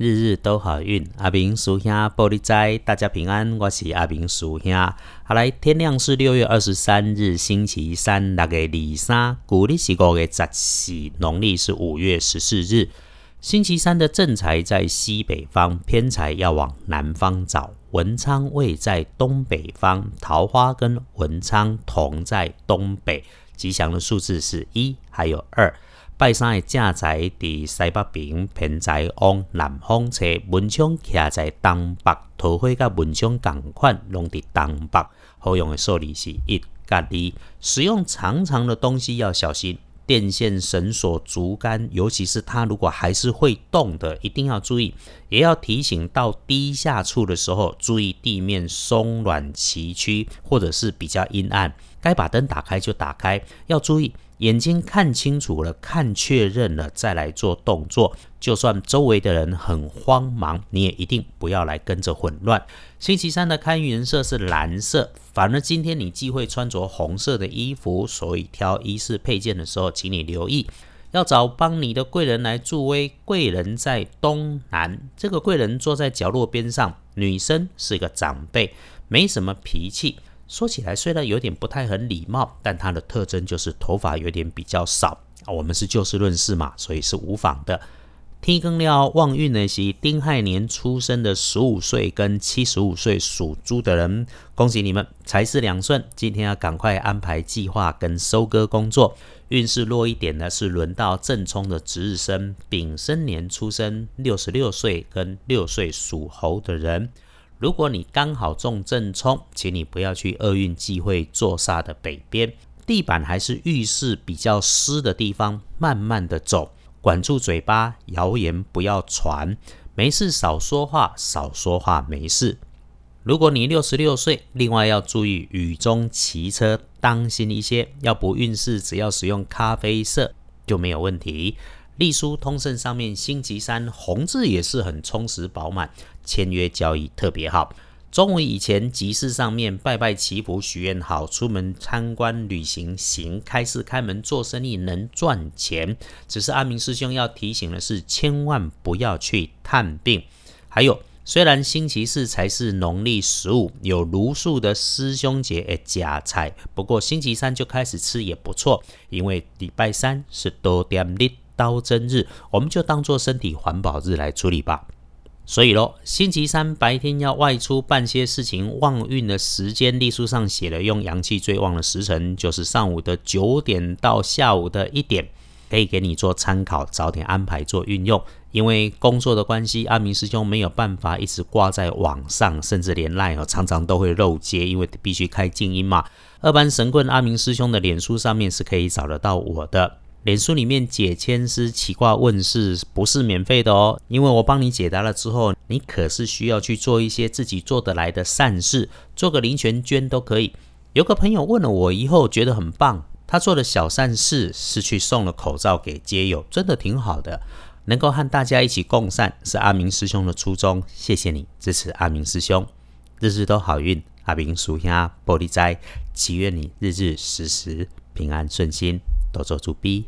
日日都好运。阿明叔兄玻璃斋，大家平安。我是阿明叔兄。好来，天亮是六月二十三日，星期三，六月二三，古历是五月十四，农历是五月十四日。星期三的正财在西北方，偏财要往南方找。文昌位在东北方，桃花跟文昌同在东北。吉祥的数字是一，还有二。拜山的正在伫西北边，偏在往南方车，文昌徛在东北，桃花甲文昌共款，拢伫东北。好用的数字是一、甲二。使用长长的东西要小心，电线、绳索、竹竿，尤其是它如果还是会动的，一定要注意。也要提醒到低下处的时候，注意地面松软崎岖，或者是比较阴暗。该把灯打开就打开，要注意。眼睛看清楚了，看确认了，再来做动作。就算周围的人很慌忙，你也一定不要来跟着混乱。星期三的开运颜色是蓝色，反而今天你忌讳穿着红色的衣服，所以挑衣饰配件的时候，请你留意，要找帮你的贵人来助威。贵人在东南，这个贵人坐在角落边上，女生是个长辈，没什么脾气。说起来虽然有点不太很礼貌，但它的特征就是头发有点比较少啊。我们是就事论事嘛，所以是无妨的。天更了旺运呢是丁亥年出生的十五岁跟七十五岁属猪的人，恭喜你们财势两顺。今天要赶快安排计划跟收割工作。运势弱一点呢是轮到正冲的值日生丙申年出生六十六岁跟六岁属猴的人。如果你刚好中正冲，请你不要去厄运忌讳坐煞的北边地板，还是浴室比较湿的地方，慢慢的走，管住嘴巴，谣言不要传，没事少说话，少说话没事。如果你六十六岁，另外要注意雨中骑车，当心一些。要不运势，只要使用咖啡色就没有问题。隶书通胜上面星期三红字也是很充实饱满，签约交易特别好。中午以前集市上面拜拜祈福许愿好，出门参观旅行行，开市开门做生意能赚钱。只是阿明师兄要提醒的是，千万不要去探病。还有，虽然星期四才是农历十五，有如数的师兄节诶假菜，不过星期三就开始吃也不错，因为礼拜三是多点日。刀针日，我们就当做身体环保日来处理吧。所以咯，星期三白天要外出办些事情，旺运的时间历书上写了，用阳气最旺的时辰就是上午的九点到下午的一点，可以给你做参考，早点安排做运用。因为工作的关系，阿明师兄没有办法一直挂在网上，甚至连赖哦，常常都会漏接，因为必须开静音嘛。二班神棍阿明师兄的脸书上面是可以找得到我的。脸书里面解签师奇卦问世不是免费的哦，因为我帮你解答了之后，你可是需要去做一些自己做得来的善事，做个零钱捐都可以。有个朋友问了我以后觉得很棒，他做的小善事是去送了口罩给街友，真的挺好的。能够和大家一起共善是阿明师兄的初衷，谢谢你支持阿明师兄，日日都好运。阿明属下玻璃斋，祈愿你日日时时平安顺心。都做主笔。